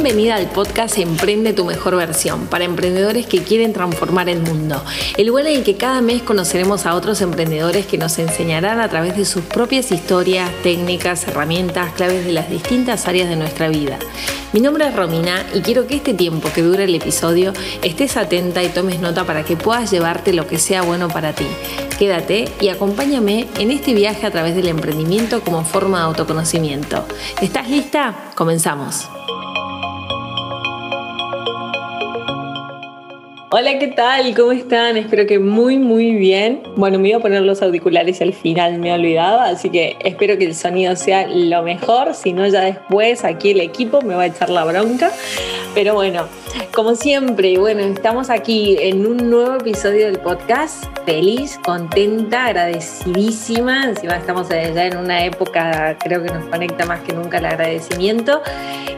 Bienvenida al podcast Emprende tu mejor versión para emprendedores que quieren transformar el mundo. El lugar en el que cada mes conoceremos a otros emprendedores que nos enseñarán a través de sus propias historias, técnicas, herramientas, claves de las distintas áreas de nuestra vida. Mi nombre es Romina y quiero que este tiempo que dura el episodio estés atenta y tomes nota para que puedas llevarte lo que sea bueno para ti. Quédate y acompáñame en este viaje a través del emprendimiento como forma de autoconocimiento. ¿Estás lista? Comenzamos. Hola, ¿qué tal? ¿Cómo están? Espero que muy, muy bien. Bueno, me iba a poner los auriculares al final, me he olvidado, así que espero que el sonido sea lo mejor. Si no, ya después aquí el equipo me va a echar la bronca. Pero bueno, como siempre, bueno, estamos aquí en un nuevo episodio del podcast. Feliz, contenta, agradecidísima. Encima estamos ya en una época, creo que nos conecta más que nunca el agradecimiento.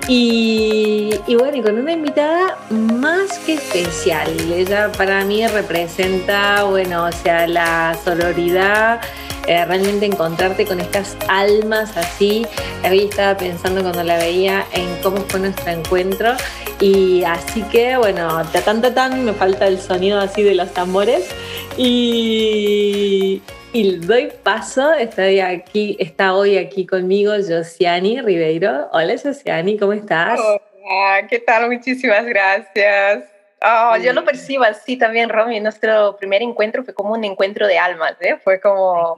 Y, y bueno, y con una invitada más que especial. Ella para mí representa, bueno, o sea, la sororidad eh, realmente encontrarte con estas almas así. Había estaba pensando cuando la veía en cómo fue nuestro encuentro y así que bueno, de tan tan me falta el sonido así de los tambores y, y doy paso, estoy aquí, está hoy aquí conmigo Josiani Ribeiro. Hola Josiani, ¿cómo estás? Hola, ¿qué tal? Muchísimas gracias. Oh, yo lo percibo así también, Romy. Nuestro primer encuentro fue como un encuentro de almas, ¿eh? Fue como,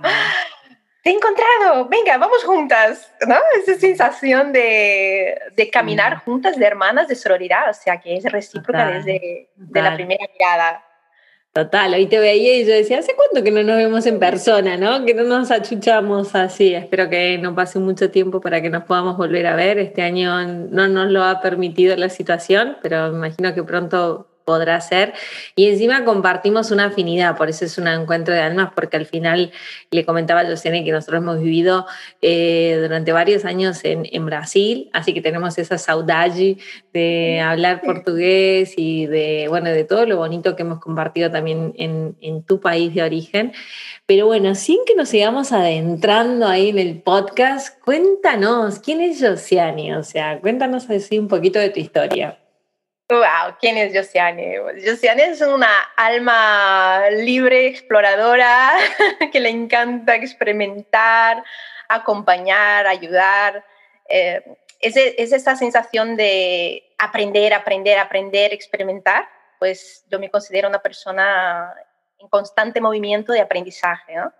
te he encontrado, venga, vamos juntas, ¿no? Esa sensación de, de caminar juntas, de hermanas, de sororidad, o sea, que es recíproca desde de la primera mirada. Total, hoy te veía y yo decía, ¿hace cuánto que no nos vemos en persona, no? Que no nos achuchamos así. Espero que no pase mucho tiempo para que nos podamos volver a ver. Este año no nos lo ha permitido la situación, pero me imagino que pronto podrá ser. Y encima compartimos una afinidad, por eso es un encuentro de almas, porque al final le comentaba a Josiane que nosotros hemos vivido eh, durante varios años en, Brasil, así que tenemos esa saudade de hablar portugués y de, bueno, de todo lo bonito que hemos compartido también en, en tu país de origen. Pero bueno, sin que nos sigamos adentrando ahí en el podcast, cuéntanos, ¿quién es Josiane? O sea, cuéntanos así un poquito de tu historia. Wow, ¿quién es Josiane? Josiane es una alma libre, exploradora, que le encanta experimentar, acompañar, ayudar. Eh, es, es esta sensación de aprender, aprender, aprender, experimentar. Pues yo me considero una persona en constante movimiento de aprendizaje. ¿no?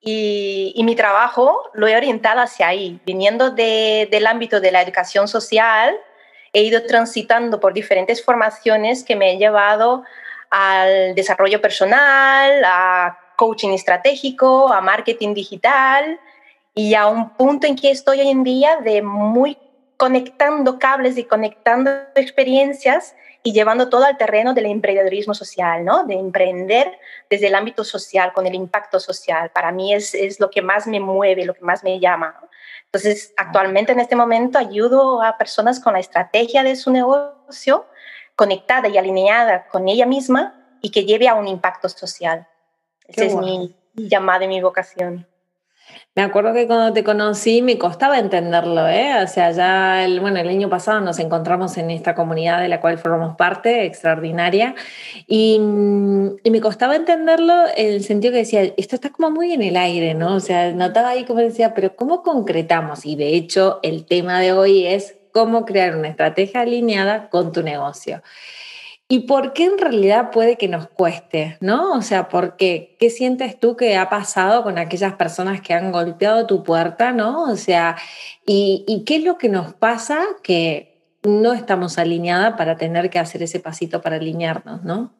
Y, y, mi trabajo lo he orientado hacia ahí, viniendo de, del ámbito de la educación social, he ido transitando por diferentes formaciones que me han llevado al desarrollo personal, a coaching estratégico, a marketing digital y a un punto en que estoy hoy en día de muy conectando cables y conectando experiencias y llevando todo al terreno del emprendedorismo social, ¿no? De emprender desde el ámbito social, con el impacto social. Para mí es, es lo que más me mueve, lo que más me llama. Entonces, actualmente en este momento ayudo a personas con la estrategia de su negocio conectada y alineada con ella misma y que lleve a un impacto social. Ese es mi llamada y mi vocación. Me acuerdo que cuando te conocí me costaba entenderlo, ¿eh? O sea, ya el, bueno, el año pasado nos encontramos en esta comunidad de la cual formamos parte, extraordinaria, y, y, me costaba entenderlo en el sentido que decía, esto está como muy en el aire, ¿no? O sea, notaba ahí como decía, pero ¿cómo concretamos? Y de hecho, el tema de hoy es cómo crear una estrategia alineada con tu negocio. ¿Y por qué en realidad puede que nos cueste? ¿No? O sea, ¿por qué? ¿Qué sientes tú que ha pasado con aquellas personas que han golpeado tu puerta? ¿No? O sea, ¿y, qué es lo que nos pasa que no estamos alineadas para tener que hacer ese pasito para alinearnos, ¿no?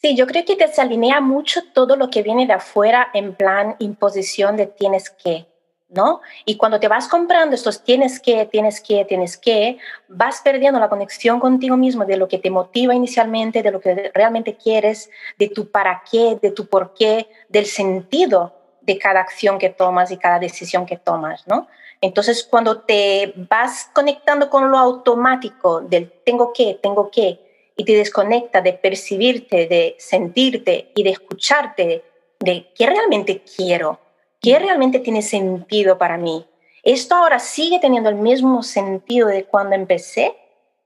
Sí, yo creo que desalinea mucho todo lo que viene de afuera en plan imposición de tienes que. ¿No? Y cuando te vas comprando estos tienes que, tienes que, tienes que, vas perdiendo la conexión contigo mismo de lo que te motiva inicialmente, de lo que realmente quieres, de tu para qué, de tu por qué, del sentido de cada acción que tomas y cada decisión que tomas, ¿no? Entonces, cuando te vas conectando con lo automático del tengo que, tengo que, y te desconecta de percibirte, de sentirte y de escucharte, de qué realmente quiero, ¿Qué realmente tiene sentido para mí? ¿Esto ahora sigue teniendo el mismo sentido de cuando empecé?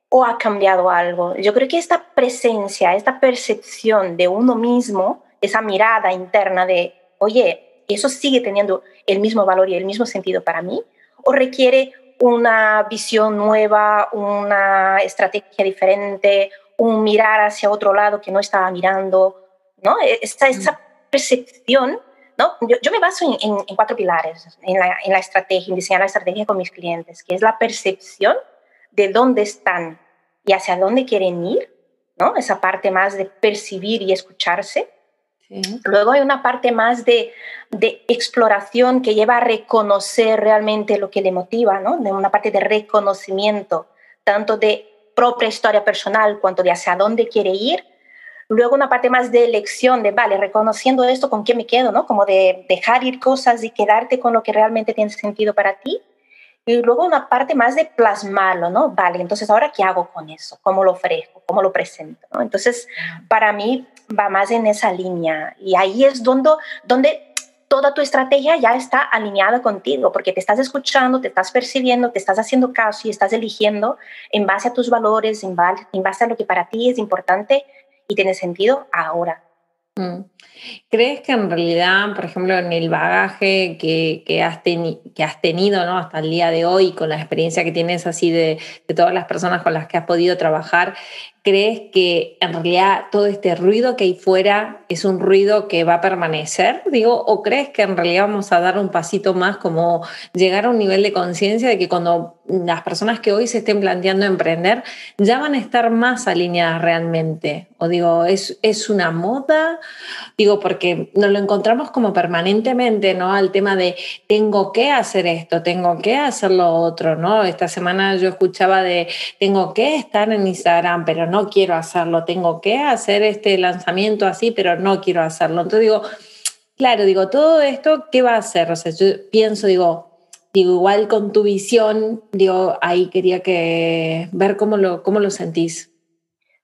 o ha cambiado algo. Yo creo que esta presencia, esta percepción de uno mismo, esa mirada interna de, oye, ¿eso sigue teniendo el mismo valor y el mismo sentido para mí? ¿O requiere una visión nueva, una estrategia diferente, un mirar hacia otro lado que no estaba mirando? ¿no? E, esa, esa percepción ¿no? Yo, me baso en, cuatro pilares en la, en la, estrategia, en diseñar la estrategia con mis clientes, que es la percepción de dónde están y hacia dónde quieren ir, ¿no? Esa parte más de percibir y escucharse. Luego hay una parte más de, de, exploración que lleva a reconocer realmente lo que le motiva, ¿no? De una parte de reconocimiento, tanto de propia historia personal cuanto de hacia dónde quiere ir Luego una parte más de elección, de, vale, reconociendo esto, ¿con qué me quedo? ¿no? Como de dejar ir cosas y quedarte con lo que realmente tiene sentido para ti. Y luego una parte más de plasmarlo, ¿no? Vale, entonces ahora qué hago con eso, cómo lo ofrezco, cómo lo presento, ¿no? Entonces, para mí va más en esa línea y ahí es donde, donde toda tu estrategia ya está alineada contigo, porque te estás escuchando, te estás percibiendo, te estás haciendo caso y estás eligiendo en base a tus valores, en base a lo que para ti es importante y tiene sentido ahora. Mm. ¿Crees que en realidad, por ejemplo, en el bagaje que, que, has, tenido ¿no? hasta el día de hoy, con la experiencia que tienes así de, de, todas las personas con las que has podido trabajar, ¿crees que en realidad todo este ruido que hay fuera es un ruido que va a permanecer? Digo, ¿o crees que en realidad vamos a dar un pasito más como llegar a un nivel de conciencia de que cuando las personas que hoy se estén planteando emprender ya van a estar más alineadas realmente? O digo, ¿es, es una moda? Digo, porque nos lo encontramos como permanentemente, ¿no? Al tema de tengo que hacer esto, tengo que hacer lo otro, ¿no? Esta semana yo escuchaba de tengo que estar en Instagram, pero no no quiero hacerlo, tengo que hacer este lanzamiento así, pero no quiero hacerlo. Entonces digo, claro, digo, todo esto, ¿qué va a hacer? O sea, yo pienso, digo, digo, igual con tu visión, digo, ahí quería que ver cómo lo, cómo lo sentís.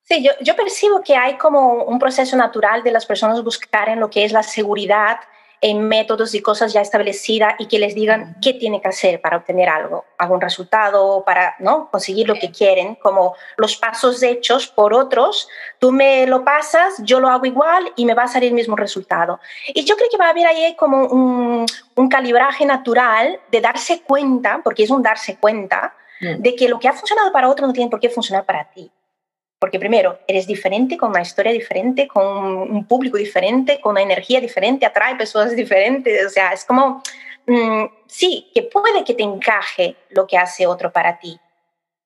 Sí, yo, yo percibo que hay como un proceso natural de las personas buscar en lo que es la seguridad en métodos y cosas ya establecidas y que les digan qué tiene que hacer para obtener algo, algún resultado, para ¿no? conseguir lo que quieren, como los pasos hechos por otros, tú me lo pasas, yo lo hago igual y me va a salir el mismo resultado. Y yo creo que va a haber ahí como un, un calibraje natural de darse cuenta, porque es un darse cuenta, mm. de que lo que ha funcionado para otro no tiene por qué funcionar para ti. Porque primero, eres diferente, con una historia diferente, con un público diferente, con una energía diferente, atrae personas diferentes. O sea, es como, mm, sí, que puede que te encaje lo que hace otro para ti,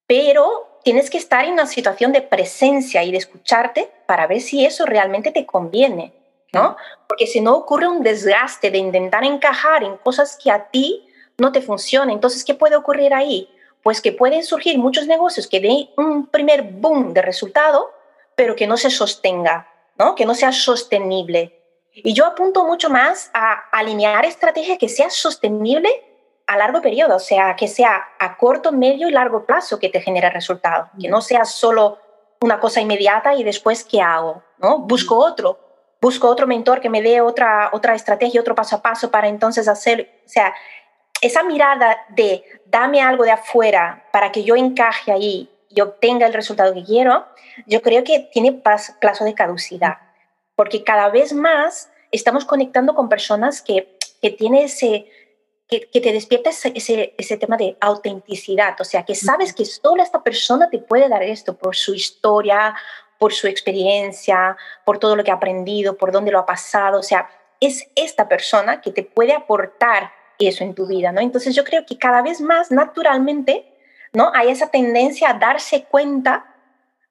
pero tienes que estar en una situación de presencia y de escucharte para ver si eso realmente te conviene, ¿no? Porque si no ocurre un desgaste de intentar encajar en cosas que a ti no te funcionan. Entonces, ¿qué puede ocurrir ahí? Pues que pueden surgir muchos negocios que den un primer boom de resultado, pero que no se sostenga, ¿no? que no sea sostenible. Y yo apunto mucho más a alinear estrategias que sea sostenible a largo periodo, o sea, que sea a corto, medio y largo plazo que te genere resultado, que no sea solo una cosa inmediata y después qué hago, ¿no? Busco otro, busco otro mentor que me dé otra, otra estrategia, otro paso a paso para entonces hacer, o sea, esa mirada de dame algo de afuera para que yo encaje ahí y obtenga el resultado que quiero, yo creo que tiene plazo de caducidad, porque cada vez más estamos conectando con personas que, que tienen ese, que, que, te despierta ese, ese, tema de autenticidad, o sea, que sabes que solo esta persona te puede dar esto por su historia, por su experiencia, por todo lo que ha aprendido, por dónde lo ha pasado, o sea, es esta persona que te puede aportar eso en tu vida, ¿no? Entonces yo creo que cada vez más naturalmente, ¿no? Hay esa tendencia a darse cuenta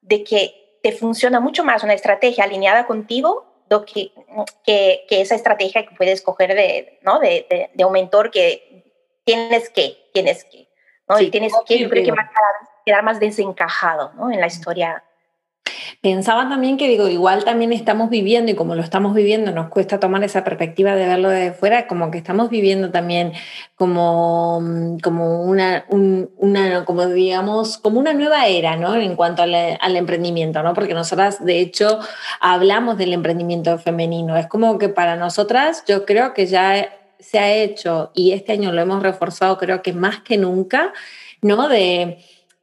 de que te funciona mucho más una estrategia alineada contigo que, que, que esa estrategia que puedes coger de, ¿no? De, de, un mentor que tienes que, tienes que, ¿no? y tienes que, yo creo que va a quedar más desencajado, ¿no? En la historia Pensaba también que digo, igual también estamos viviendo y como lo estamos viviendo nos cuesta tomar esa perspectiva de verlo de fuera, como que estamos viviendo también como, como una, una como digamos, como una nueva era, ¿no? En cuanto al, al, emprendimiento, ¿no? Porque nosotras, de hecho, hablamos del emprendimiento femenino. Es como que para nosotras yo creo que ya se ha hecho y este año lo hemos reforzado creo que más que nunca, ¿no? De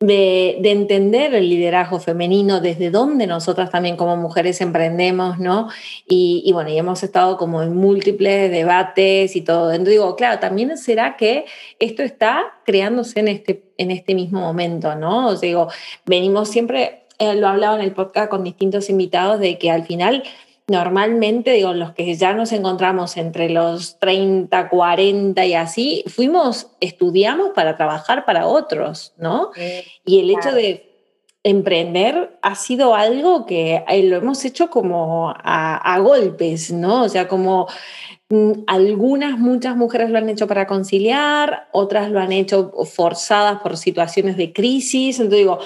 de, entender el liderazgo femenino, desde dónde nosotras también como mujeres emprendemos, ¿no? Y, bueno, y hemos estado como en múltiples debates y todo. Entonces digo, claro, también será que esto está creándose en este, en este mismo momento, ¿no? O sea, digo, venimos siempre, eh, lo hablaba en el podcast con distintos invitados, de que al final normalmente, digo, los que ya nos encontramos entre los 30, 40 y así, fuimos, estudiamos para trabajar para otros, ¿no? y el hecho de emprender ha sido algo que eh, lo hemos hecho como a, golpes, ¿no? O sea, como mm, algunas, muchas mujeres lo han hecho para conciliar, otras lo han hecho forzadas por situaciones de crisis. Entonces digo,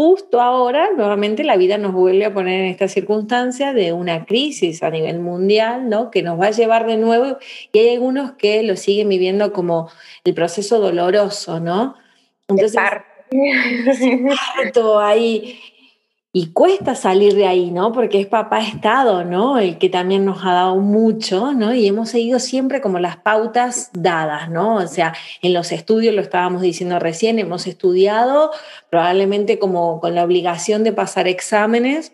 justo ahora nuevamente la vida nos vuelve a poner en esta circunstancia de una crisis a nivel mundial, ¿no? Que nos va a llevar de nuevo y hay algunos que lo siguen viviendo como el proceso doloroso, ¿no? Entonces, ahí y cuesta salir de ahí, ¿no? Porque es papá Estado, ¿no? El que también nos ha dado mucho, ¿no? Y hemos seguido siempre como las pautas dadas, ¿no? O sea, en los estudios, lo estábamos diciendo recién, hemos estudiado probablemente como con la obligación de pasar exámenes,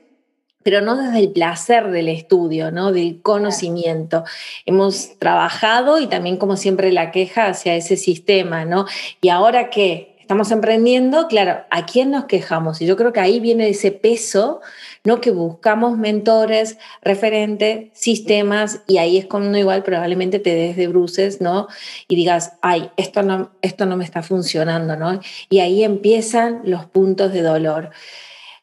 pero no desde el placer del estudio, ¿no? Del conocimiento. Hemos trabajado y también como siempre la queja hacia ese sistema, ¿no? Y ahora qué? Estamos emprendiendo, claro, ¿a quién nos quejamos? Y yo creo que ahí viene ese peso, ¿no? Que buscamos mentores, referentes, sistemas, y ahí es cuando igual probablemente te des de bruces, ¿no? Y digas, ay, esto no, esto no me está funcionando, ¿no? Y ahí empiezan los puntos de dolor.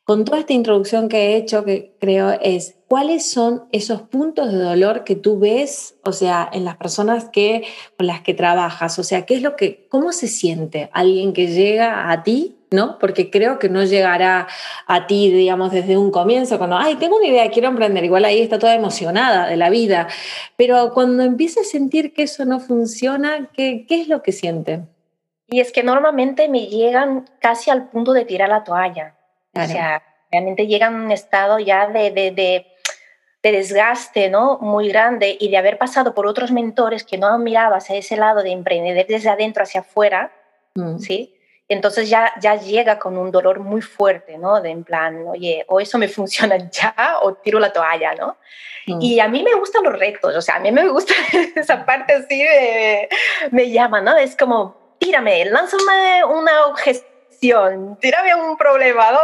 Con toda esta introducción que he hecho, que creo es, ¿cuáles son esos puntos de dolor que tú ves, o sea, en las personas que, con las que trabajas? O sea, ¿qué es lo que, cómo se siente alguien que llega a ti, ¿no? Porque creo que no llegará a ti, digamos, desde un comienzo, cuando, ay, tengo una idea, quiero emprender, igual ahí está toda emocionada de la vida, pero cuando empieza a sentir que eso no funciona, ¿qué, qué es lo que siente? Y es que normalmente me llegan casi al punto de tirar la toalla. O sea, realmente llega a un estado ya de, de, de, desgaste ¿no? muy grande y de haber pasado por otros mentores que no mirado hacia ese lado de emprender desde adentro hacia afuera, mm. ¿sí? Entonces ya, ya llega con un dolor muy fuerte, ¿no? De en plan, oye, o eso me funciona ya o tiro la toalla, ¿no? Mm. Y a mí me gustan los retos, o sea, a mí me gusta esa parte así de, me llama, ¿no? Es como, tírame, lánzame una objeción tírame un problema, ¿no?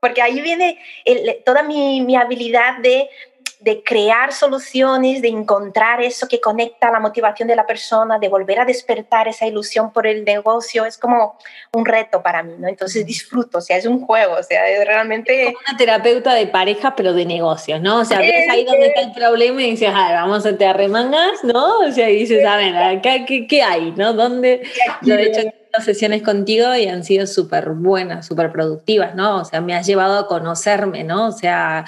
Porque ahí viene toda mi, mi habilidad de, de crear soluciones, de encontrar eso que conecta la motivación de la persona, de volver a despertar esa ilusión por el negocio, es como un reto para mí, ¿no? Entonces disfruto, o sea, es un juego, o sea, es realmente... Es como una terapeuta de pareja, pero de negocios, ¿no? O sea, ves ahí donde está el problema y dices, a ver, vamos a te arremangas, ¿no? O sea, y dices, a ver, ¿qué, qué hay, no? ¿Dónde? Yo, de hecho, sesiones contigo y han sido súper buenas, súper productivas, ¿no? O sea, me has llevado a conocerme, ¿no? O sea,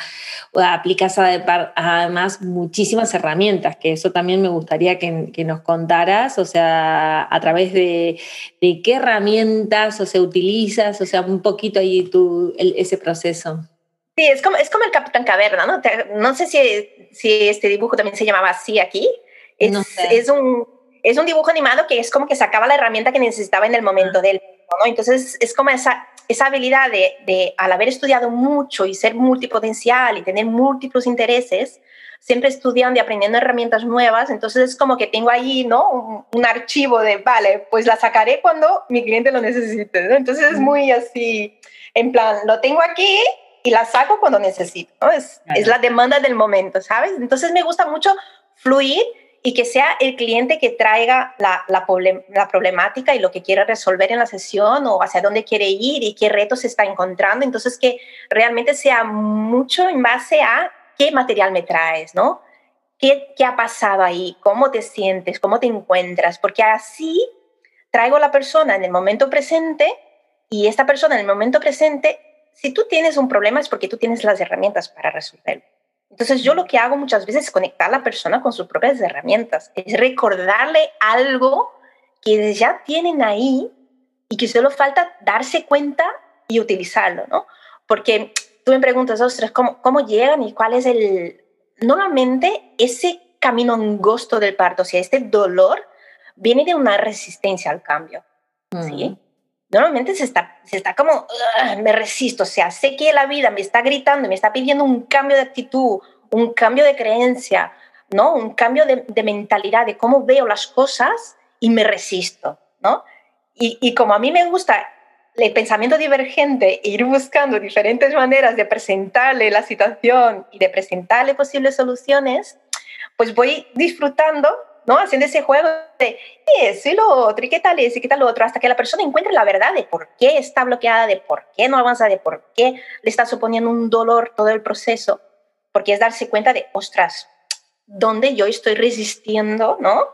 aplicas además muchísimas herramientas, que eso también me gustaría que, que nos contaras, o sea, a través de, de, qué herramientas o se utilizas, o sea, un poquito ahí tu, ese proceso. Sí, es como, es como el Capitán Caverna, ¿no? No sé si, si este dibujo también se llamaba así aquí. Es, es un es un dibujo animado que es como que sacaba la herramienta que necesitaba en el momento del ¿no? Entonces es como esa, esa habilidad de, de, al haber estudiado mucho y ser multipotencial y tener múltiples intereses, siempre estudiando y aprendiendo herramientas nuevas, entonces es como que tengo ahí, ¿no? Un, archivo de, vale, pues la sacaré cuando mi cliente lo necesite, ¿no? Entonces es muy así, en plan, lo tengo aquí y la saco cuando necesito, ¿no? Es, es la demanda del momento, ¿sabes? Entonces me gusta mucho fluir y que sea el cliente que traiga la, la, problemática y lo que quiere resolver en la sesión o hacia dónde quiere ir y qué retos está encontrando. Entonces, que realmente sea mucho en base a qué material me traes, ¿no? ¿Qué, qué ha pasado ahí? ¿Cómo te sientes? ¿Cómo te encuentras? Porque así traigo a la persona en el momento presente y esta persona en el momento presente, si tú tienes un problema es porque tú tienes las herramientas para resolverlo. Entonces yo lo que hago muchas veces es conectar a la persona con sus propias herramientas, es recordarle algo que ya tienen ahí y que solo falta darse cuenta y utilizarlo, ¿no? Porque tú me preguntas, ostras, ¿cómo, cómo llegan y cuál es el... Normalmente ese camino angosto del parto, o sea, este dolor, viene de una resistencia al cambio, ¿sí? Normalmente se está, se está como, me resisto, o sea, sé que la vida me está gritando, me está pidiendo un cambio de actitud, un cambio de creencia, ¿no? Un cambio de, de mentalidad, de cómo veo las cosas y me resisto, ¿no? Y, y, como a mí me gusta el pensamiento divergente, ir buscando diferentes maneras de presentarle la situación y de presentarle posibles soluciones, pues voy disfrutando ¿no? Haciendo ese juego de eso y lo otro, y qué tal es, y qué tal lo otro, hasta que la persona encuentre la verdad de por qué está bloqueada, de por qué no avanza, de por qué le está suponiendo un dolor todo el proceso, porque es darse cuenta de, ostras, ¿dónde yo estoy resistiendo, ¿no?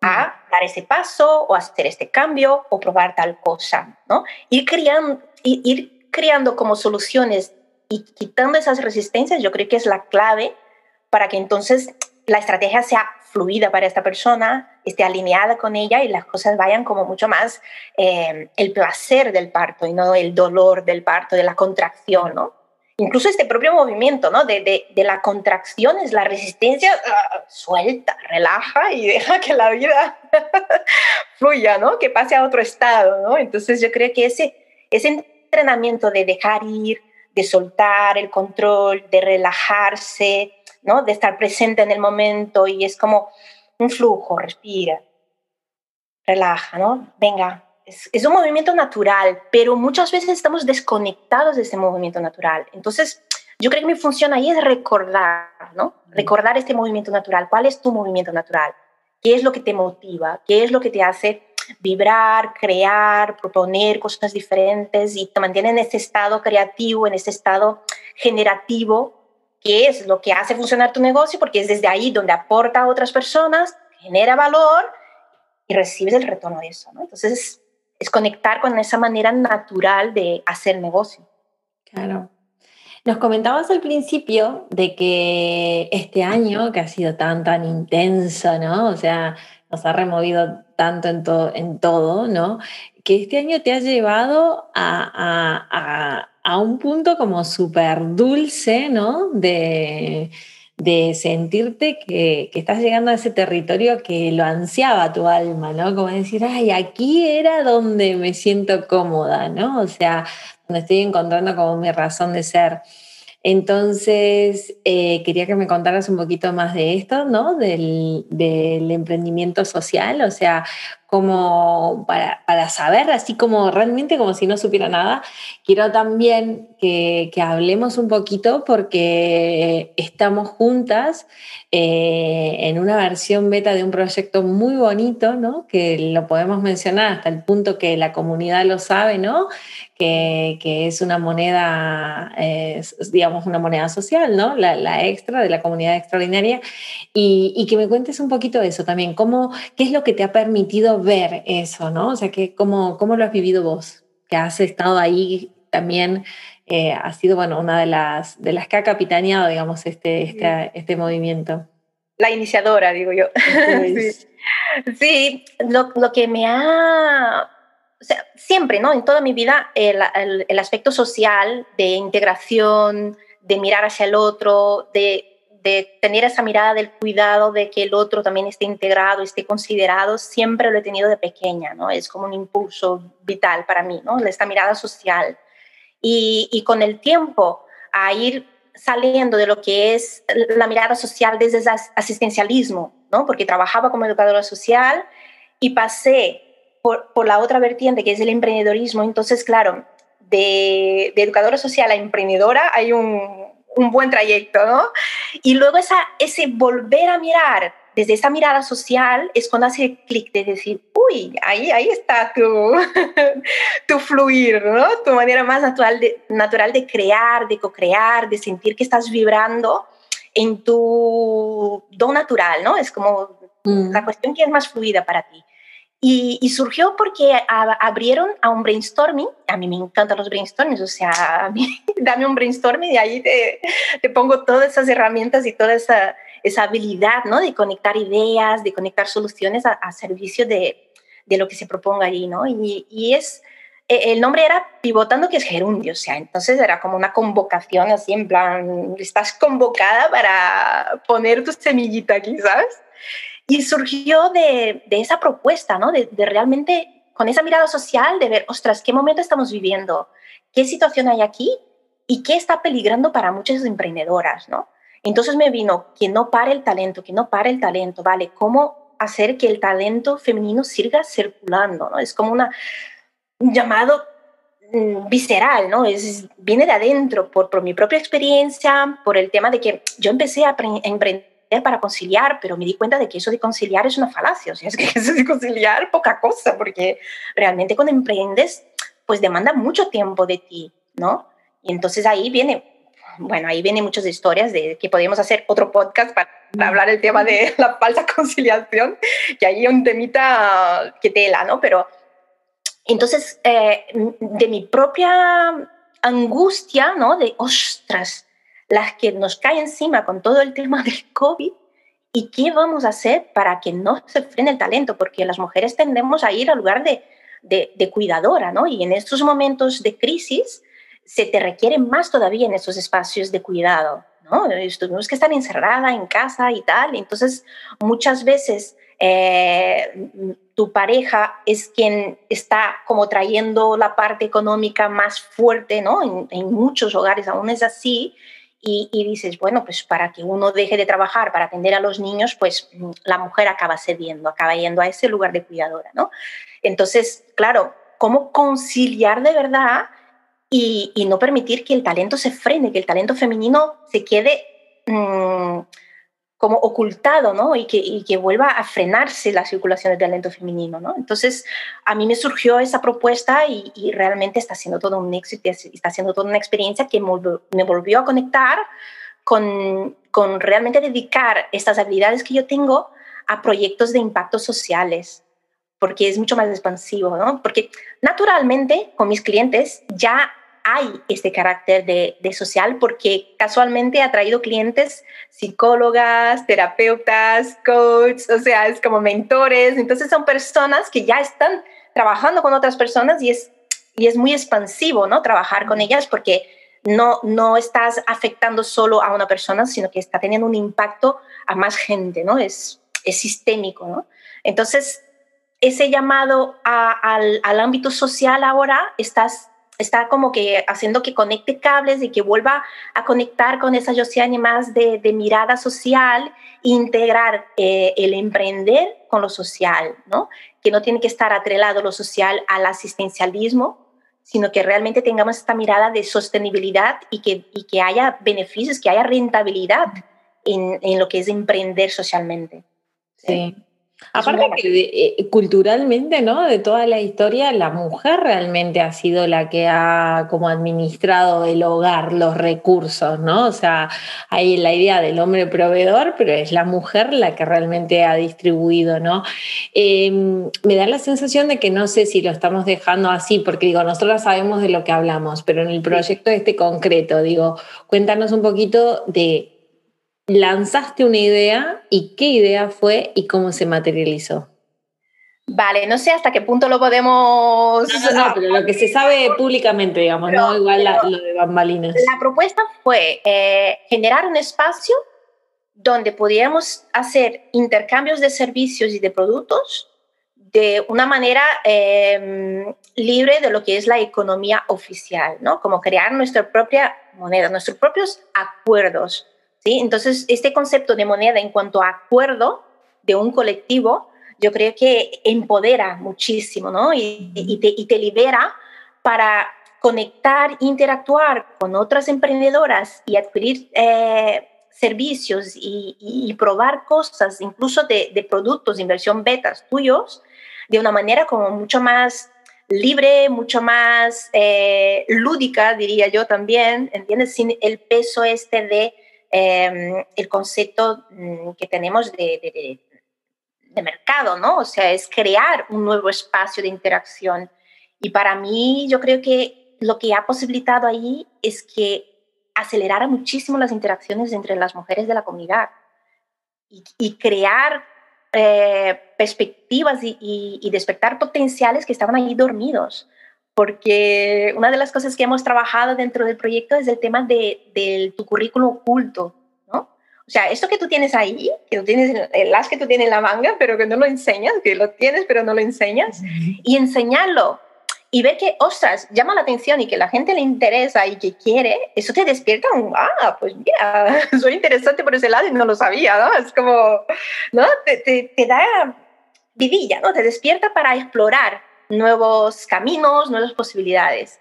A dar ese paso, o hacer este cambio, o probar tal cosa, ¿no? Ir creando, ir creando como soluciones y quitando esas resistencias, yo creo que es la clave para que entonces la estrategia sea fluida para esta persona, esté alineada con ella y las cosas vayan como mucho más eh, el placer del parto y no el dolor del parto, de la contracción, ¿no? Incluso este propio movimiento, ¿no? De, de, de la contracción es la resistencia, uh, suelta, relaja y deja que la vida fluya, ¿no? Que pase a otro estado, ¿no? Entonces yo creo que ese, ese entrenamiento de dejar ir, de soltar el control, de relajarse, ¿no? De estar presente en el momento y es como un flujo, respira, relaja, ¿no? Venga, es, un movimiento natural, pero muchas veces estamos desconectados de ese movimiento natural. Entonces, yo creo que mi función ahí es recordar, ¿no? Recordar este movimiento natural. ¿Cuál es tu movimiento natural? ¿Qué es lo que te motiva? ¿Qué es lo que te hace vibrar, crear, proponer cosas diferentes y te mantiene en ese estado creativo, en ese estado generativo qué es lo que hace funcionar tu negocio, porque es desde ahí donde aporta a otras personas, genera valor y recibes el retorno de eso. ¿no? Entonces, es, conectar con esa manera natural de hacer negocio. Claro. Nos comentabas al principio de que este año, que ha sido tan, tan intenso, ¿no? O sea, nos ha removido tanto en, en todo, ¿no? Que este año te ha llevado a, a un punto como súper dulce, ¿no? De, sentirte que, estás llegando a ese territorio que lo ansiaba tu alma, ¿no? Como decir, ay, aquí era donde me siento cómoda, ¿no? O sea, donde estoy encontrando como mi razón de ser. Entonces, eh, quería que me contaras un poquito más de esto, ¿no? Del, emprendimiento social, o sea, como para, para, saber, así como realmente como si no supiera nada, quiero también que, que hablemos un poquito porque estamos juntas eh, en una versión beta de un proyecto muy bonito, ¿no? Que lo podemos mencionar hasta el punto que la comunidad lo sabe, ¿no? Que, que es una moneda, eh, digamos, una moneda social, ¿no? La, la, extra de la comunidad extraordinaria. Y, y que me cuentes un poquito de eso también, cómo, qué es lo que te ha permitido ver eso, ¿no? O sea, que, ¿cómo, ¿cómo lo has vivido vos? Que has estado ahí también, eh, has sido, bueno, una de las, de las que ha capitaneado, digamos, este, este, este movimiento. La iniciadora, digo yo. sí, sí lo, lo, que me ha... Siempre, ¿no? En toda mi vida, el, el, el aspecto social de integración, de mirar hacia el otro, de de tener esa mirada del cuidado de que el otro también esté integrado, esté considerado, siempre lo he tenido de pequeña, ¿no? Es como un impulso vital para mí, ¿no? Esta mirada social. Y, y con el tiempo, a ir saliendo de lo que es la mirada social desde el asistencialismo, ¿no? Porque trabajaba como educadora social y pasé por, por la otra vertiente, que es el emprendedorismo. Entonces, claro, de, de educadora social a emprendedora hay un, un buen trayecto, ¿no? Y luego esa, ese volver a mirar desde esa mirada social es cuando hace clic de decir, uy, ahí, ahí está tu, tu fluir, ¿no? Tu manera más natural de, natural de crear, de co-crear, de sentir que estás vibrando en tu don natural, ¿no? Es como mm. la cuestión que es más fluida para ti. Y, surgió porque abrieron a un brainstorming. A mí me encantan los brainstormings, o sea, a mí, dame un brainstorming y ahí te, te, pongo todas esas herramientas y toda esa, esa habilidad ¿no? de conectar ideas, de conectar soluciones a, servicio de, de, lo que se proponga allí. ¿no? Y, y, es, e, el nombre era Pivotando, que es gerundio, o sea, entonces era como una convocación así, en plan, estás convocada para poner tu semillita aquí, ¿sabes? Y surgió de, esa propuesta, ¿no? De, realmente con esa mirada social de ver, ostras, ¿qué momento estamos viviendo? ¿Qué situación hay aquí? ¿Y qué está peligrando para muchas emprendedoras? ¿no? Entonces me vino que no pare el talento, que no pare el talento, ¿vale? ¿Cómo hacer que el talento femenino siga circulando? ¿no? Es como una, un llamado mm, visceral, ¿no? Es, viene de adentro, por, por mi propia experiencia, por el tema de que yo empecé a emprender para conciliar, pero me di cuenta de que eso de conciliar es una falacia, o sea, es que eso de conciliar poca cosa, porque realmente cuando emprendes, pues demanda mucho tiempo de ti, ¿no? Y entonces ahí viene, bueno, ahí vienen muchas historias de que podríamos hacer otro podcast para hablar el tema de la falsa conciliación, que ahí es un temita que tela, ¿no? Pero entonces, eh, de mi propia angustia, ¿no? De, ostras, las que nos cae encima con todo el tema del COVID y qué vamos a hacer para que no se frene el talento, porque las mujeres tendemos a ir al lugar de, de, cuidadora, ¿no? Y en estos momentos de crisis se te requiere más todavía en esos espacios de cuidado, ¿no? Tuvimos que estar encerrada en casa y tal, entonces muchas veces eh, tu pareja es quien está como trayendo la parte económica más fuerte, ¿no? En, en muchos hogares aún es así y, dices, bueno, pues para que uno deje de trabajar para atender a los niños, pues mm, la mujer acaba cediendo, acaba yendo a ese lugar de cuidadora, ¿no? Entonces, claro, ¿cómo conciliar de verdad y, no permitir que el talento se frene, que el talento femenino se quede... Mm, como ocultado, ¿no? Y que, que vuelva a frenarse la circulación del talento femenino, ¿no? Entonces, a mí me surgió esa propuesta y, y realmente está siendo todo un éxito, está siendo toda una experiencia que me volvió a conectar con, con realmente dedicar estas habilidades que yo tengo a proyectos de impacto sociales, porque es mucho más expansivo, ¿no? Porque naturalmente con mis clientes ya hay este carácter de, social porque casualmente ha traído clientes psicólogas, terapeutas, coaches, o sea, es como mentores. Entonces son personas que ya están trabajando con otras personas y es, y es muy expansivo, ¿no? Trabajar con ellas porque no, no estás afectando solo a una persona, sino que está teniendo un impacto a más gente, ¿no? Es, es sistémico, ¿no? Entonces, ese llamado al, al ámbito social ahora estás está como que haciendo que conecte cables y que vuelva a conectar con esa Josiane más de, mirada social, integrar eh, el emprender con lo social, ¿no? Que no tiene que estar atrelado lo social al asistencialismo, sino que realmente tengamos esta mirada de sostenibilidad y que, y que haya beneficios, que haya rentabilidad en, en lo que es emprender socialmente. Sí. Aparte que eh, culturalmente, ¿no? De toda la historia, la mujer realmente ha sido la que ha como administrado el hogar, los recursos, ¿no? O sea, hay la idea del hombre proveedor, pero es la mujer la que realmente ha distribuido, ¿no? Em, me da la sensación de que no sé si lo estamos dejando así, porque digo, nosotros sabemos de lo que hablamos, pero en el proyecto este concreto, digo, cuéntanos un poquito de lanzaste una idea y qué idea fue y cómo se materializó. Vale, no sé hasta qué punto lo podemos... No, no, pero lo que se sabe públicamente, digamos, no igual lo de bambalinas. La propuesta fue eh, generar un espacio donde pudiéramos hacer intercambios de servicios y de productos de una manera em, libre de lo que es la economía oficial, ¿no? Como crear nuestra propia moneda, nuestros propios acuerdos entonces, este concepto de moneda en cuanto a acuerdo de un colectivo, yo creo que empodera muchísimo, ¿no? Y, te, libera para conectar, interactuar con otras emprendedoras y adquirir eh, servicios y, probar cosas, incluso de, productos de inversión betas tuyos, de una manera como mucho más libre, mucho más eh, lúdica, diría yo también, ¿entiendes? Sin el peso este de Em, el concepto mm, que tenemos de, mercado, ¿no? O sea, es crear un nuevo espacio de interacción. Y para mí, yo creo que lo que ha posibilitado ahí es que acelerara muchísimo las interacciones entre las mujeres de la comunidad y, crear eh, perspectivas y, y, despertar potenciales que estaban ahí dormidos porque una de las cosas que hemos trabajado dentro del proyecto es el tema de, tu currículum oculto, ¿no? O sea, esto que tú tienes ahí, que tú tienes el as que tú tienes en la manga, pero que no lo enseñas, que lo tienes pero no lo enseñas, y enseñarlo y ver que, ostras, llama la atención y que la gente le interesa y que quiere, eso te despierta un, ah, pues mira, soy interesante por ese lado y no lo sabía, ¿no? Es como, ¿no? Te, te, te da vidilla, ¿no? Te despierta para explorar nuevos caminos, nuevas posibilidades.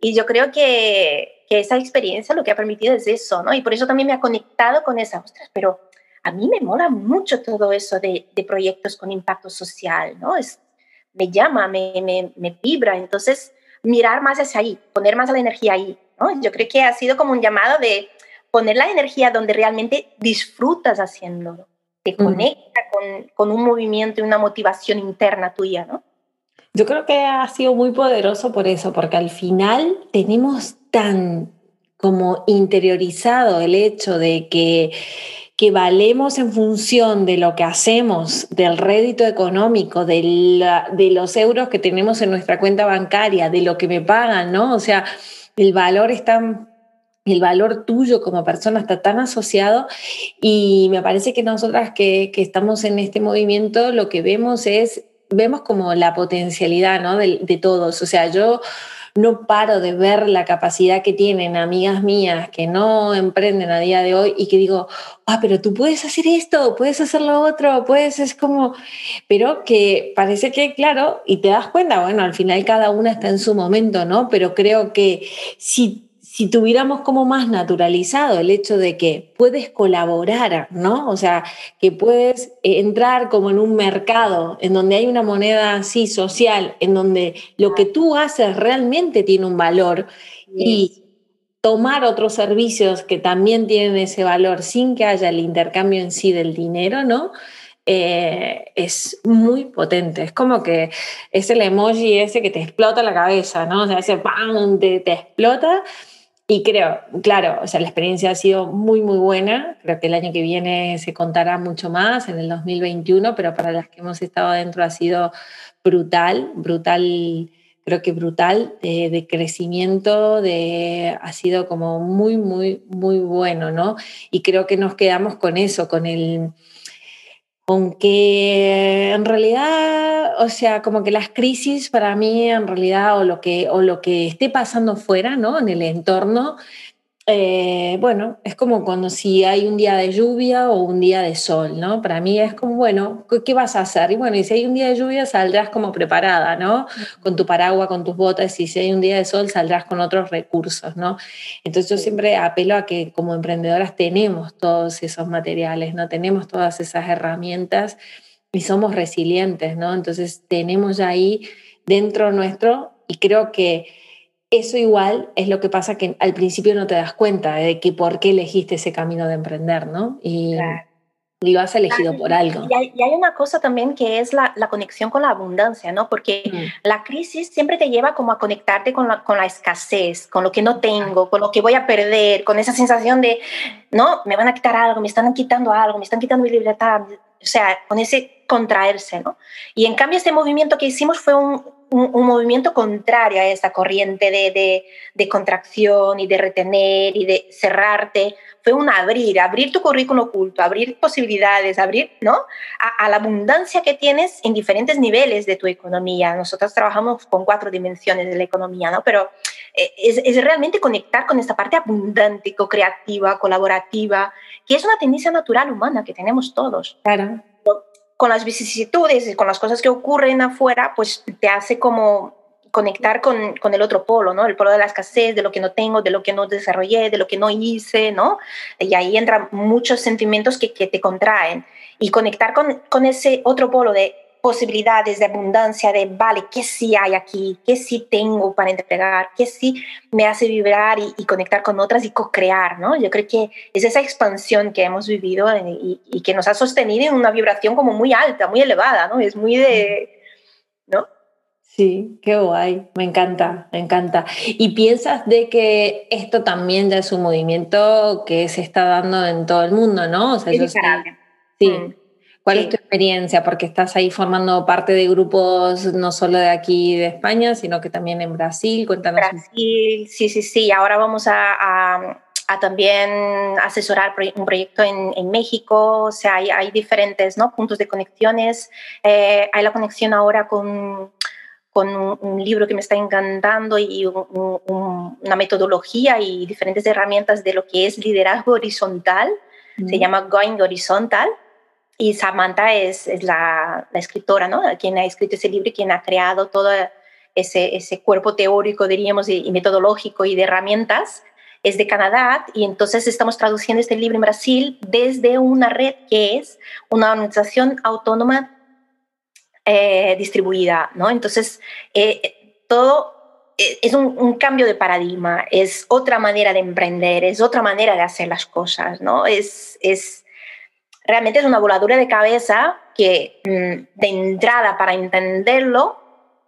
Y yo creo que, que, esa experiencia lo que ha permitido es eso, ¿no? Y por eso también me ha conectado con esa, ostras, pero a mí me mola mucho todo eso de, de proyectos con impacto social, ¿no? Es, me llama, me, me, me, vibra. Entonces, mirar más hacia ahí, poner más la energía ahí, ¿no? Yo creo que ha sido como un llamado de poner la energía donde realmente disfrutas haciéndolo, te conecta con, con un movimiento y una motivación interna tuya, ¿no? Yo creo que ha sido muy poderoso por eso, porque al final tenemos tan como interiorizado el hecho de que, que valemos en función de lo que hacemos, del rédito económico, de, la, de los euros que tenemos en nuestra cuenta bancaria, de lo que me pagan, ¿no? O sea, el valor está el valor tuyo como persona está tan asociado y me parece que nosotras que, que, estamos en este movimiento lo que vemos es vemos como la potencialidad de, de, todos. O sea, yo no paro de ver la capacidad que tienen amigas mías que no emprenden a día de hoy y que digo, ah, pero tú puedes hacer esto, puedes hacer lo otro, puedes, es como, pero que parece que, claro, y te das cuenta, bueno, al final cada una está en su momento, ¿no? Pero creo que si si tuviéramos como más naturalizado el hecho de que puedes colaborar, ¿no? O sea, que puedes entrar como en un mercado en donde hay una moneda así social, en donde lo que tú haces realmente tiene un valor y tomar otros servicios que también tienen ese valor sin que haya el intercambio en sí del dinero, ¿no? Eh, es muy potente. Es como que es el emoji ese que te explota la cabeza, ¿no? O sea, ese ¡pam! te, te explota y creo, claro, o sea, la experiencia ha sido muy, muy buena. Creo que el año que viene se contará mucho más, en el 2021, pero para las que hemos estado adentro ha sido brutal, brutal, creo que brutal, de, de crecimiento, de, ha sido como muy, muy, muy bueno, ¿no? Y creo que nos quedamos con eso, con el aunque en realidad, o sea, como que las crisis para mí en realidad o lo que, o lo que esté pasando fuera, ¿no? En el entorno, eh, bueno, es como cuando si hay un día de lluvia o un día de sol, ¿no? Para mí es como, bueno, ¿qué vas a hacer? Y bueno, y si hay un día de lluvia saldrás como preparada, ¿no? Con tu paraguas, con tus botas, y si hay un día de sol saldrás con otros recursos, ¿no? Entonces yo siempre apelo a que como emprendedoras tenemos todos esos materiales, ¿no? Tenemos todas esas herramientas y somos resilientes, ¿no? Entonces tenemos ahí dentro nuestro y creo que eso igual es lo que pasa que al principio no te das cuenta de que por qué elegiste ese camino de emprender, ¿no? Y, claro. y lo has elegido por algo. Y hay, y hay, una cosa también que es la, la, conexión con la abundancia, ¿no? Porque mm. la crisis siempre te lleva como a conectarte con la, con la escasez, con lo que no tengo, con lo que voy a perder, con esa sensación de, no, me van a quitar algo, me están quitando algo, me están quitando mi libertad. O sea, con ese contraerse, ¿no? Y en cambio este movimiento que hicimos fue un, un, movimiento contrario a esa corriente de, de, de, contracción y de retener y de cerrarte. Fue un abrir, abrir tu currículum oculto, abrir posibilidades, abrir, ¿no? A, a, la abundancia que tienes en diferentes niveles de tu economía. Nosotros trabajamos con cuatro dimensiones de la economía, ¿no? Pero eh, es, es realmente conectar con esta parte abundante, co-creativa, colaborativa, que es una tendencia natural humana que tenemos todos. Claro con las vicisitudes y con las cosas que ocurren afuera, pues te hace como conectar con, con, el otro polo, ¿no? El polo de la escasez, de lo que no tengo, de lo que no desarrollé, de lo que no hice, ¿no? Y ahí entran muchos sentimientos que, que te contraen. Y conectar con, con ese otro polo de posibilidades de abundancia, de, vale, ¿qué sí hay aquí? ¿Qué sí tengo para entregar? ¿Qué sí me hace vibrar y, y conectar con otras y co-crear? ¿no? Yo creo que es esa expansión que hemos vivido y, y, que nos ha sostenido en una vibración como muy alta, muy elevada, ¿no? Es muy de... ¿no? Sí, qué guay, me encanta, me encanta. ¿Y piensas de que esto también ya es un movimiento que se está dando en todo el mundo, no? O sea, es yo sí. Mm. ¿Cuál sí. es tu experiencia? Porque estás ahí formando parte de grupos no solo de aquí de España, sino que también en Brasil. Cuéntanos. Brasil, sí, sí, sí. Ahora vamos a, a, a también asesorar un proyecto en, en México, o sea, hay, hay diferentes ¿no? puntos de conexiones. Eh, hay la conexión ahora con, con un, libro que me está encantando y una metodología y diferentes herramientas de lo que es liderazgo horizontal. Se llama Going Horizontal. Y Samantha es, es la, la, escritora, ¿no? Quien ha escrito ese libro y quien ha creado todo ese, ese cuerpo teórico, diríamos, y, y metodológico y de herramientas es de Canadá y entonces estamos traduciendo este libro en Brasil desde una red que es una organización autónoma eh, distribuida, ¿no? Entonces, eh, todo eh, es un, cambio de paradigma, es otra manera de emprender, es otra manera de hacer las cosas, ¿no? Es, es realmente es una voladura de cabeza que mm, de entrada para entenderlo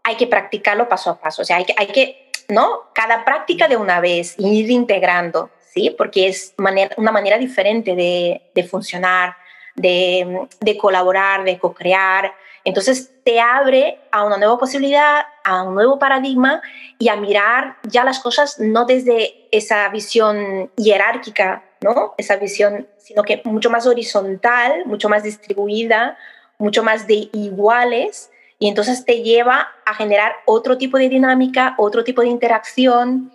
hay que practicarlo paso a paso, o sea, hay que, hay que ¿no? Cada práctica de una vez ir integrando, ¿sí? Porque es una manera diferente de, funcionar, de, colaborar, de co-crear. Entonces te abre a una nueva posibilidad, a un nuevo paradigma y a mirar ya las cosas no desde esa visión jerárquica, ¿no? Esa visión, sino que mucho más horizontal, mucho más distribuida, mucho más de iguales y entonces te lleva a generar otro tipo de dinámica, otro tipo de interacción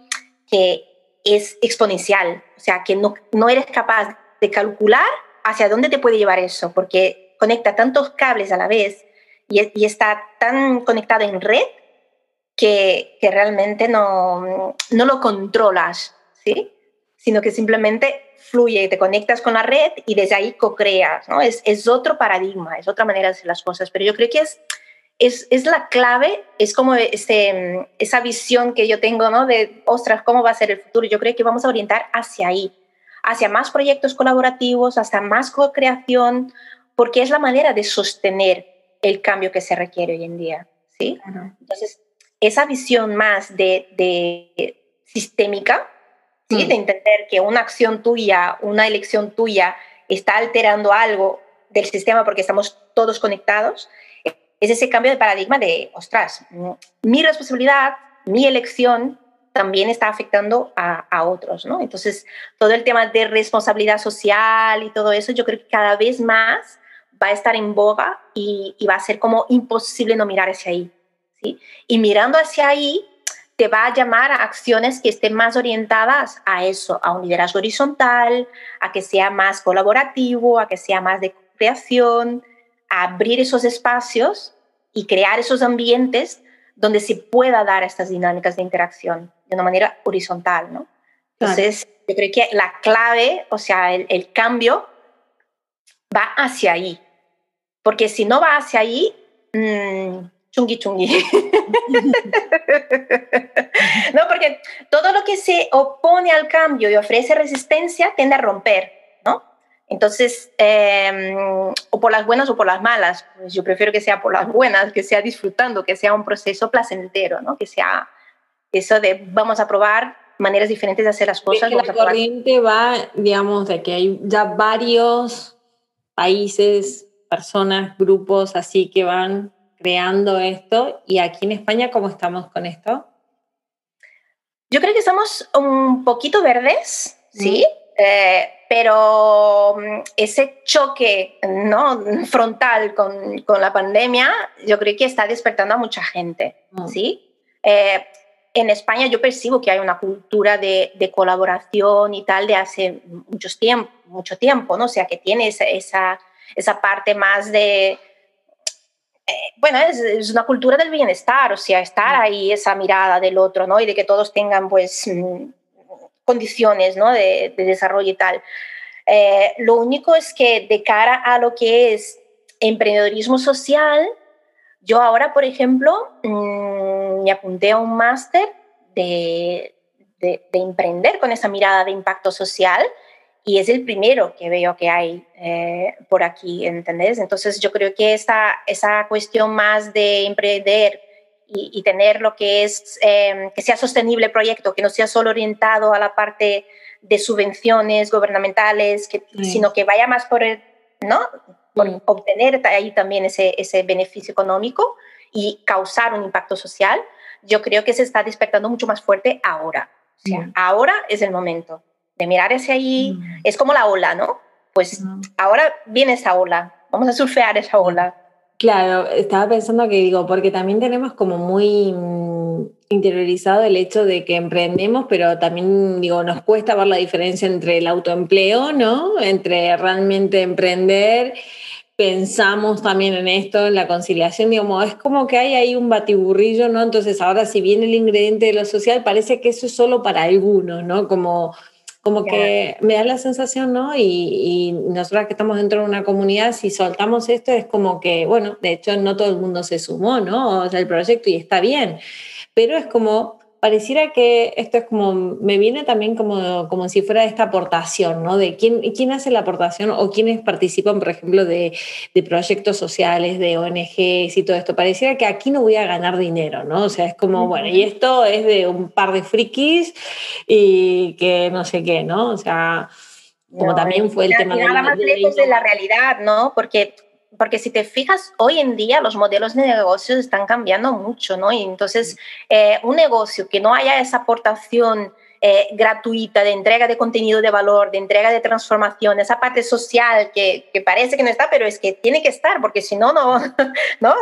que es exponencial, o sea, que no, no eres capaz de calcular hacia dónde te puede llevar eso, porque conecta tantos cables a la vez y, está tan conectado en red que, que, realmente no, no lo controlas, ¿sí? sino que simplemente fluye, te conectas con la red y desde ahí co-creas. ¿no? Es, es otro paradigma, es otra manera de hacer las cosas, pero yo creo que es es, es, la clave, es como ese, esa visión que yo tengo, ¿no? De, ostras, ¿cómo va a ser el futuro? Yo creo que vamos a orientar hacia ahí, hacia más proyectos colaborativos, hasta más co-creación, porque es la manera de sostener el cambio que se requiere hoy en día, ¿sí? Entonces, esa visión más de, de sistémica, ¿sí? Mm. De entender que una acción tuya, una elección tuya está alterando algo del sistema porque estamos todos conectados, es ese cambio de paradigma de, ostras, mi responsabilidad, mi elección también está afectando a, otros, ¿no? Entonces, todo el tema de responsabilidad social y todo eso, yo creo que cada vez más va a estar en boga y, va a ser como imposible no mirar hacia ahí, ¿sí? Y mirando hacia ahí, te va a llamar a acciones que estén más orientadas a eso, a un liderazgo horizontal, a que sea más colaborativo, a que sea más de creación, abrir esos espacios y crear esos ambientes donde se pueda dar estas dinámicas de interacción de una manera horizontal, ¿no? Entonces, yo creo que la clave, o sea, el, cambio va hacia ahí, porque si no va hacia ahí, mmm, chungui chungui. no, porque todo lo que se opone al cambio y ofrece resistencia tiende a romper. Entonces, em, o por las buenas o por las malas, pues yo prefiero que sea por las buenas, que sea disfrutando, que sea un proceso placentero, ¿no? que sea eso de vamos a probar maneras diferentes de hacer las cosas. Que la corriente va, digamos, de que hay ya varios países, personas, grupos así que van creando esto. ¿Y aquí en España cómo estamos con esto? Yo creo que estamos un poquito verdes, ¿sí? Eh, pero mm, ese choque ¿no? frontal con, con, la pandemia, yo creo que está despertando a mucha gente, mm. ¿sí? Eh, en España yo percibo que hay una cultura de, de, colaboración y tal de hace muchos tiempo, mucho tiempo, ¿no? O sea, que tiene esa, esa, esa parte más de... Bueno, es, es, una cultura del bienestar, o sea, estar mm. ahí, esa mirada del otro, ¿no? Y de que todos tengan, pues, condiciones ¿no? de, desarrollo y tal. Eh, lo único es que de cara a lo que es emprendedorismo social, yo ahora, por ejemplo, mm, me apunté a un máster de, de, emprender con esa mirada de impacto social y es el primero que veo que hay eh, por aquí, ¿entendés? Entonces yo creo que esa, esa cuestión más de emprender y, tener lo que es em, que sea sostenible el proyecto, que no sea solo orientado a la parte de subvenciones gubernamentales, que, sino que vaya más por, el, ¿no? por obtener ahí también ese, ese beneficio económico y causar un impacto social, yo creo que se está despertando mucho más fuerte ahora. O sea, ahora es el momento. De mirar hacia ahí, mm. es como la ola, ¿no? Pues mm. ahora viene esa ola, vamos a surfear esa ola. Claro, estaba pensando que digo, porque también tenemos como muy mm, interiorizado el hecho de que emprendemos, pero también digo, nos cuesta ver la diferencia entre el autoempleo, ¿no? Entre realmente emprender pensamos también en esto, en la conciliación, digamos, es como que hay ahí un batiburrillo, ¿no? Entonces ahora si viene el ingrediente de lo social, parece que eso es solo para algunos, ¿no? Como, como que me da la sensación, ¿no? Y, y nosotras que estamos dentro de una comunidad, si soltamos esto, es como que, bueno, de hecho no todo el mundo se sumó, ¿no? O sea, el proyecto y está bien, pero es como pareciera que esto es como, me viene también como, como si fuera esta aportación, ¿no? De quién, quién hace la aportación o quiénes participan, por ejemplo, de, de, proyectos sociales, de ONGs y todo esto. Pareciera que aquí no voy a ganar dinero, ¿no? O sea, es como, bueno, y esto es de un par de frikis y que no sé qué, ¿no? O sea, como también fue el tema de... Nada más lejos de la realidad, ¿no? Porque porque si te fijas, hoy en día los modelos de negocios están cambiando mucho, ¿no? Y entonces, eh, un negocio que no haya esa aportación eh, gratuita de entrega de contenido de valor, de entrega de transformación, esa parte social que, que, parece que no está, pero es que tiene que estar, porque si no, no, ¿no?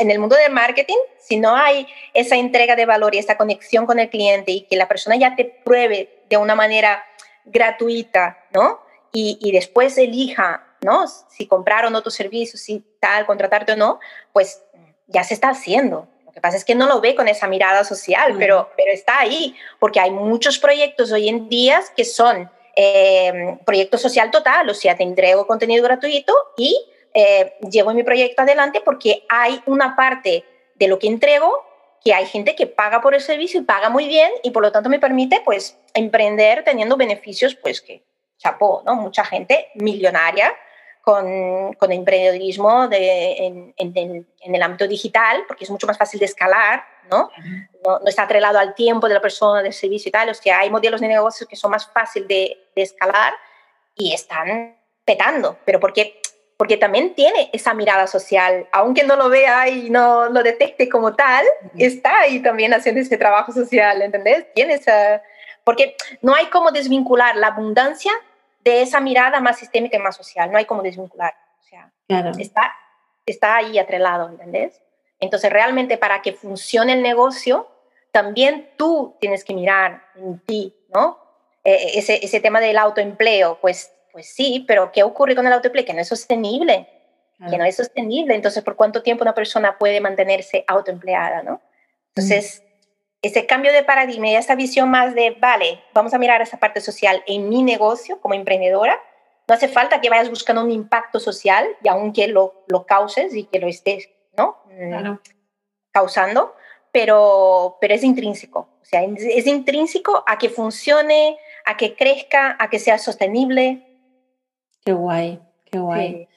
En el mundo del marketing, si no hay esa entrega de valor y esa conexión con el cliente y que la persona ya te pruebe de una manera gratuita, ¿no? Y, y después elija ¿no? Si compraron otros servicios, si tal, contratarte o no, pues ya se está haciendo. Lo que pasa es que no lo ve con esa mirada social, pero, pero está ahí, porque hay muchos proyectos hoy en día que son eh, proyectos social total, o sea, te entrego contenido gratuito y eh, llevo mi proyecto adelante porque hay una parte de lo que entrego que hay gente que paga por el servicio y paga muy bien y por lo tanto me permite pues emprender teniendo beneficios pues que chapó, ¿no? Mucha gente millonaria con, con emprendedorismo de, en, en, el ámbito digital, porque es mucho más fácil de escalar, ¿no? ¿no? está atrelado al tiempo de la persona, del servicio y tal. O sea, hay modelos de negocios que son más fáciles de, de escalar y están petando, pero porque porque también tiene esa mirada social, aunque no lo vea y no lo detecte como tal, está ahí también haciendo ese trabajo social, ¿entendés? Tiene esa... Porque no hay como desvincular la abundancia de esa mirada más sistémica y más social. No hay como desvincular. O sea, está, está ahí atrelado, ¿entendés? Entonces, realmente para que funcione el negocio, también tú tienes que mirar en ti, ¿no? E, e, ese, ese tema del autoempleo, pues, pues sí, pero ¿qué ocurre con el autoempleo? Que no es sostenible, que no es sostenible. Entonces, ¿por cuánto tiempo una persona puede mantenerse autoempleada, ¿no? Entonces, ese cambio de paradigma y esa visión más de, vale, vamos a mirar esa parte social en mi negocio como emprendedora. No hace falta que vayas buscando un impacto social y aunque lo, lo causes y que lo estés ¿no? Mm, causando, pero, pero es intrínseco. O sea, es intrínseco a que funcione, a que crezca, a que sea sostenible. Qué guay, qué guay.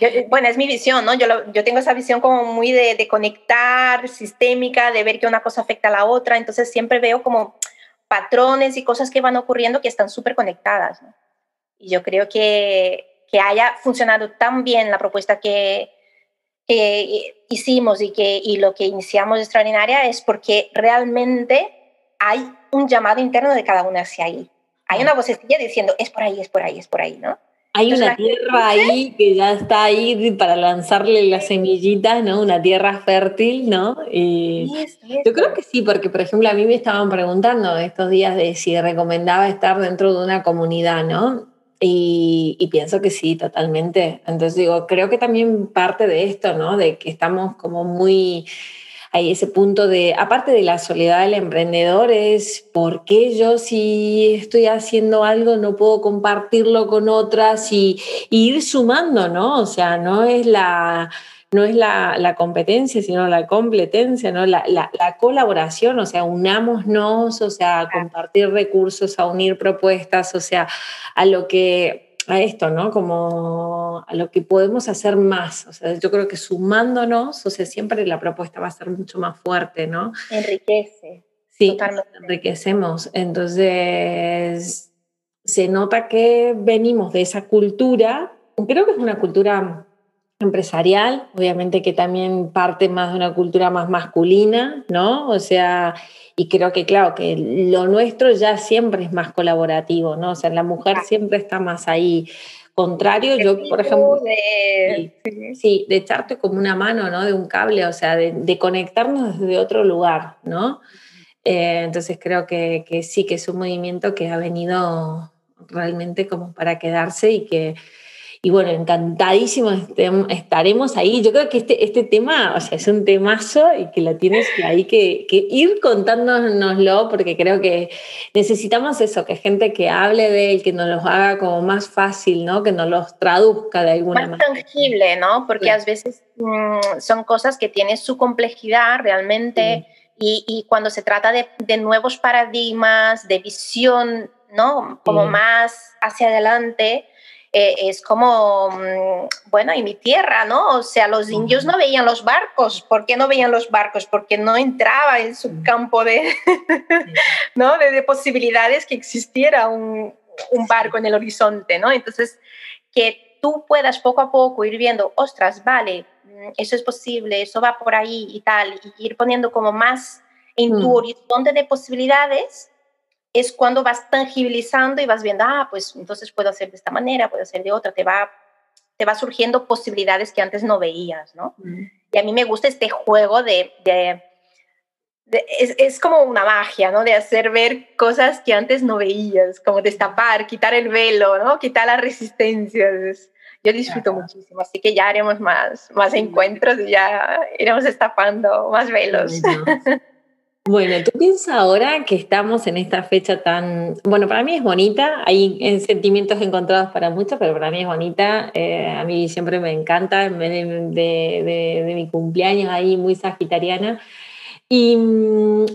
Eh, bueno, es mi visión, ¿no? Yo, yo tengo esa visión como muy de, de, conectar, sistémica, de ver que una cosa afecta a la otra, entonces siempre veo como patrones y cosas que van ocurriendo que están súper conectadas, ¿no? Y yo creo que, que haya funcionado tan bien la propuesta que, que hicimos y, que, y lo que iniciamos extraordinaria es porque realmente hay un llamado interno de cada uno hacia ahí. Hay una vocecilla diciendo, es por ahí, es por ahí, es por ahí, ¿no? Hay una tierra ahí que ya está ahí para lanzarle las semillitas, ¿no? Una tierra fértil, ¿no? Y yo creo que sí, porque por ejemplo a mí me estaban preguntando estos días de si recomendaba estar dentro de una comunidad, ¿no? Y, y, pienso que sí, totalmente. Entonces digo, creo que también parte de esto, ¿no? De que estamos como muy hay ese punto de, aparte de la soledad del emprendedor, es por qué yo si estoy haciendo algo no puedo compartirlo con otras y, ir sumando, ¿no? O sea, no es la no es la, la, competencia, sino la competencia, ¿no? La, la, la, colaboración, o sea, unámonos, o sea, a compartir recursos, a unir propuestas, o sea, a lo que a esto, ¿no? Como a lo que podemos hacer más. O sea, yo creo que sumándonos, o sea, siempre la propuesta va a ser mucho más fuerte, ¿no? Enriquece. Sí, enriquecemos. Entonces, se nota que venimos de esa cultura, creo que es una cultura empresarial, obviamente que también parte más de una cultura más masculina, ¿no? O sea, y creo que, claro, que lo nuestro ya siempre es más colaborativo, ¿no? O sea, la mujer siempre está más ahí. Contrario, yo, por ejemplo, sí, de echarte como una mano, ¿no? De un cable, o sea, de, conectarnos desde otro lugar, ¿no? Eh, entonces creo que, que sí, que es un movimiento que ha venido realmente como para quedarse y que, y bueno, encantadísimos estaremos ahí. Yo creo que este, este tema, o sea, es un temazo y que lo tienes ahí que, que ir contándonoslo porque creo que necesitamos eso, que gente que hable de él, que nos lo haga como más fácil, ¿no? Que nos los traduzca de alguna manera. Más tangible, ¿no? Porque a veces mm, son cosas que tienen su complejidad realmente. Y, y, cuando se trata de, de, nuevos paradigmas, de visión, ¿no? Como más hacia adelante, eh, es como, mm, bueno, y mi tierra, ¿no? O sea, los indios no veían los barcos. ¿Por qué no veían los barcos? Porque no entraba en su campo de, ¿no? de, posibilidades que existiera un, un, barco en el horizonte, ¿no? Entonces, que tú puedas poco a poco ir viendo, ostras, vale, mm, eso es posible, eso va por ahí y tal, y ir poniendo como más en tu mm. horizonte de posibilidades, es cuando vas tangibilizando y vas viendo, ah, pues entonces puedo hacer de esta manera, puedo hacer de otra, te va, te va surgiendo posibilidades que antes no veías, ¿no? Y a mí me gusta este juego de, de, es, es, como una magia, ¿no? De hacer ver cosas que antes no veías, como destapar, quitar el velo, ¿no? Quitar las resistencias. Yo disfruto muchísimo, así que ya haremos más, más encuentros y ya iremos destapando más velos. Bueno, tú piensas ahora que estamos en esta fecha tan, bueno, para mí es bonita, hay sentimientos encontrados para muchos, pero para mí es bonita, eh, a mí siempre me encanta, en vez de, de, mi cumpleaños ahí muy sagitariana, y,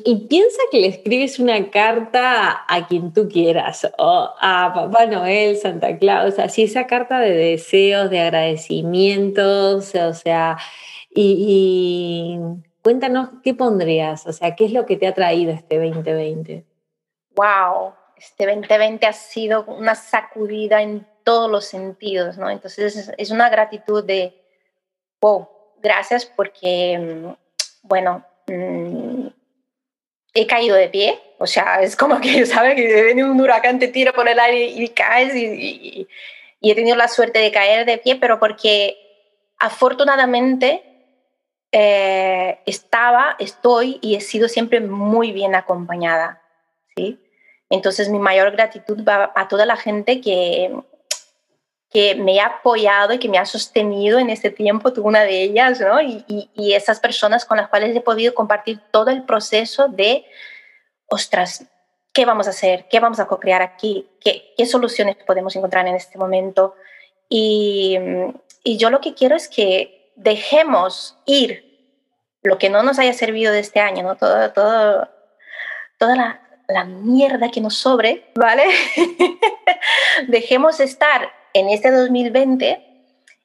y, piensa que le escribes una carta a quien tú quieras, o a Papá Noel, Santa Claus, así esa carta de deseos, de agradecimientos, o sea, y Cuéntanos qué pondrías, o sea, qué es lo que te ha traído este 2020. Wow, este 2020 ha sido una sacudida en todos los sentidos, ¿no? Entonces es una gratitud de, wow, gracias porque, mm, bueno, mm, he caído de pie, o sea, es como que, ¿sabes? Que viene un huracán, te tira por el aire y caes y, y he tenido la suerte de caer de pie, pero porque afortunadamente eh, estaba, estoy y he sido siempre muy bien acompañada, ¿sí? Entonces mi mayor gratitud va a toda la gente que, que me ha apoyado y que me ha sostenido en este tiempo, tú una de ellas, ¿no? Y, y, esas personas con las cuales he podido compartir todo el proceso de, ostras, ¿qué vamos a hacer? ¿Qué vamos a co-crear aquí? ¿Qué, ¿Qué, soluciones podemos encontrar en este momento? Y, y yo lo que quiero es que dejemos ir lo que no nos haya servido de este año, ¿no? Todo, todo, toda la, la mierda que nos sobre, ¿vale? Dejemos estar en este 2020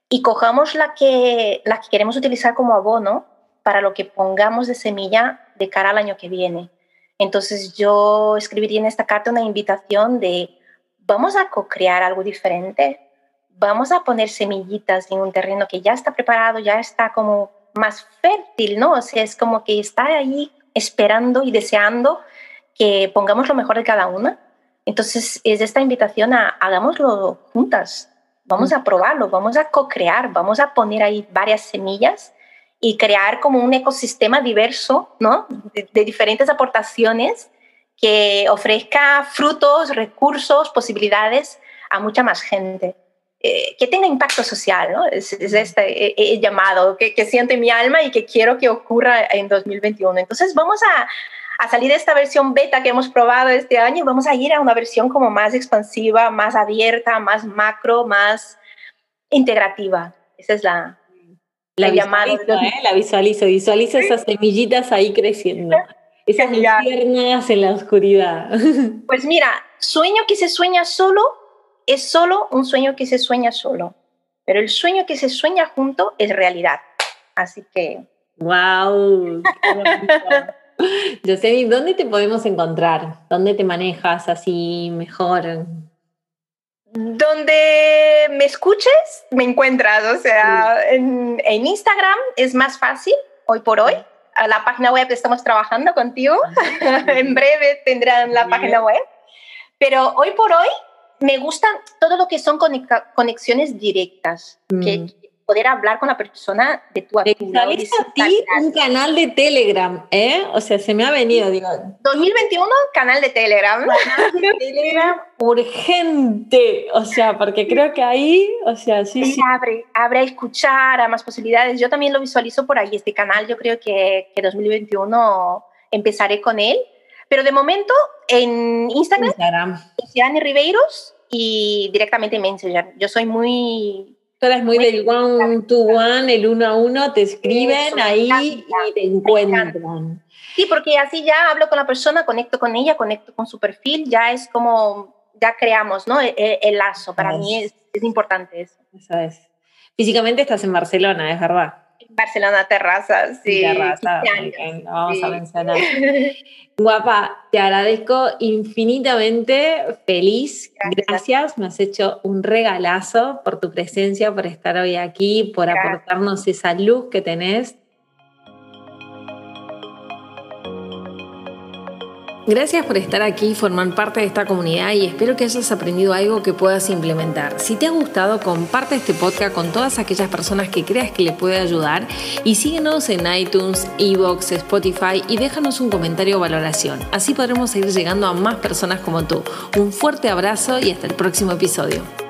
y cojamos la que, la que queremos utilizar como abono para lo que pongamos de semilla de cara al año que viene. Entonces yo escribiría en esta carta una invitación de vamos a co-crear algo diferente, vamos a poner semillitas en un terreno que ya está preparado, ya está como más fértil, ¿no? O sea, es como que está ahí esperando y deseando que pongamos lo mejor de cada una. Entonces, es esta invitación a hagámoslo juntas, vamos a probarlo, vamos a co-crear, vamos a poner ahí varias semillas y crear como un ecosistema diverso, ¿no? De, de diferentes aportaciones que ofrezca frutos, recursos, posibilidades a mucha más gente. Eh, que tenga impacto social, ¿no? Es, este eh, eh, llamado que, que siente mi alma y que quiero que ocurra en 2021. Entonces vamos a, a, salir de esta versión beta que hemos probado este año y vamos a ir a una versión como más expansiva, más abierta, más macro, más integrativa. Esa es la, la llamada. La visualizo, visualizo esas semillitas ahí creciendo. Esas piernas en la oscuridad. Pues mira, sueño que se sueña solo es solo un sueño que se sueña solo, pero el sueño que se sueña junto es realidad. Así que... ¡Wow! Yosemi, ¿dónde te podemos encontrar? ¿Dónde te manejas así mejor? Donde me escuches, me encuentras. O sea, en, en, Instagram es más fácil hoy por hoy. A la página web estamos trabajando contigo. en breve tendrán la página web. Pero hoy por hoy me gustan todo lo que son conexiones directas, que mm. poder hablar con la persona de tu actividad. a ti un canal de Telegram, ¿eh? O sea, se me ha venido, digo. 2021, canal de Telegram. Canal de Telegram urgente, o sea, porque creo que ahí, o sea, sí. sí. Abre, abre a escuchar, a más posibilidades. Yo también lo visualizo por ahí, este canal, yo creo que, que 2021 empezaré con él pero de momento en Instagram, Instagram. Ribeiros y directamente en Messenger. Yo soy muy... Tú eres muy, del one to one, el uno a uno, te escriben ahí y te encuentran. Sí, porque así ya hablo con la persona, conecto con ella, conecto con su perfil, ya es como, ya creamos, ¿no? El, e, el lazo. Para mí es, es importante eso. Eso es. Físicamente estás en Barcelona, es verdad. Barcelona Terraza, sí. Terraza, vamos a mencionar. Guapa, te agradezco infinitamente, feliz, gracias. me has hecho un regalazo por tu presencia, por estar hoy aquí, por aportarnos esa luz que tenés Gracias por estar aquí y formar parte de esta comunidad y espero que hayas aprendido algo que puedas implementar. Si te ha gustado, comparte este podcast con todas aquellas personas que creas que le puede ayudar y síguenos en iTunes, Evox, Spotify y déjanos un comentario o valoración. Así podremos seguir llegando a más personas como tú. Un fuerte abrazo y hasta el próximo episodio.